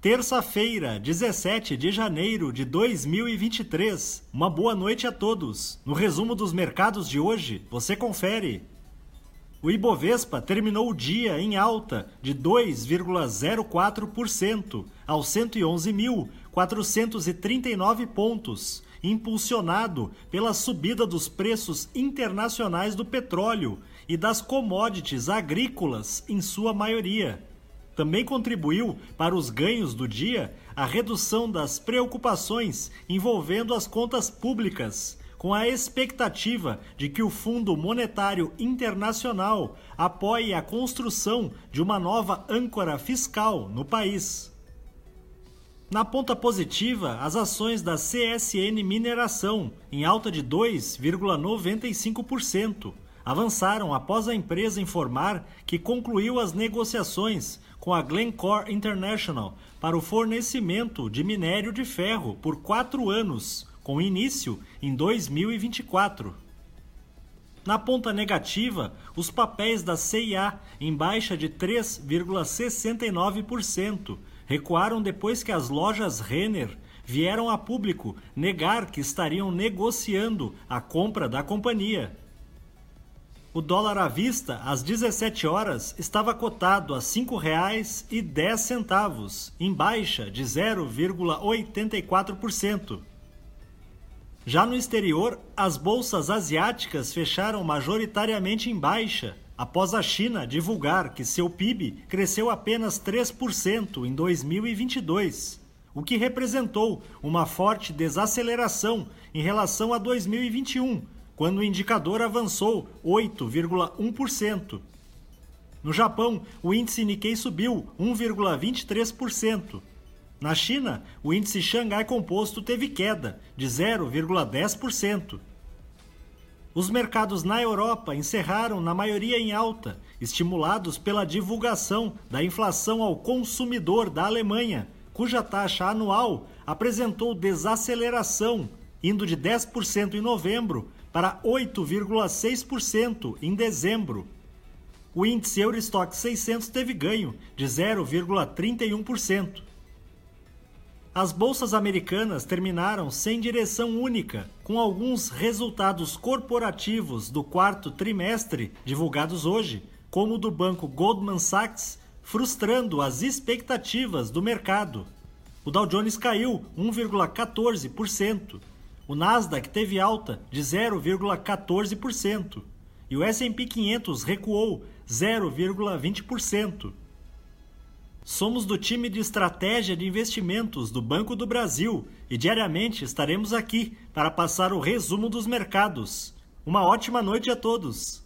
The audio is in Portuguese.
Terça-feira, 17 de janeiro de 2023. Uma boa noite a todos. No resumo dos mercados de hoje, você confere. O Ibovespa terminou o dia em alta de 2,04% aos 111.439 pontos, impulsionado pela subida dos preços internacionais do petróleo e das commodities agrícolas, em sua maioria. Também contribuiu para os ganhos do dia a redução das preocupações envolvendo as contas públicas, com a expectativa de que o Fundo Monetário Internacional apoie a construção de uma nova âncora fiscal no país. Na ponta positiva, as ações da CSN Mineração, em alta de 2,95%, avançaram após a empresa informar que concluiu as negociações com a Glencore International para o fornecimento de minério de ferro por quatro anos, com início em 2024. Na ponta negativa, os papéis da CIA, em baixa de 3,69%, recuaram depois que as lojas Renner vieram a público negar que estariam negociando a compra da companhia. O dólar à vista, às 17 horas, estava cotado a R$ 5,10, em baixa de 0,84%. Já no exterior, as bolsas asiáticas fecharam majoritariamente em baixa, após a China divulgar que seu PIB cresceu apenas 3% em 2022, o que representou uma forte desaceleração em relação a 2021 quando o indicador avançou 8,1%. No Japão, o índice Nikkei subiu 1,23%. Na China, o índice Xangai Composto teve queda de 0,10%. Os mercados na Europa encerraram na maioria em alta, estimulados pela divulgação da inflação ao consumidor da Alemanha, cuja taxa anual apresentou desaceleração, indo de 10% em novembro para 8,6% em dezembro. O índice Eurostock 600 teve ganho de 0,31%. As bolsas americanas terminaram sem direção única, com alguns resultados corporativos do quarto trimestre divulgados hoje, como o do banco Goldman Sachs, frustrando as expectativas do mercado. O Dow Jones caiu 1,14%, o Nasdaq teve alta de 0,14% e o S&P 500 recuou 0,20%. Somos do time de estratégia de investimentos do Banco do Brasil e diariamente estaremos aqui para passar o resumo dos mercados. Uma ótima noite a todos!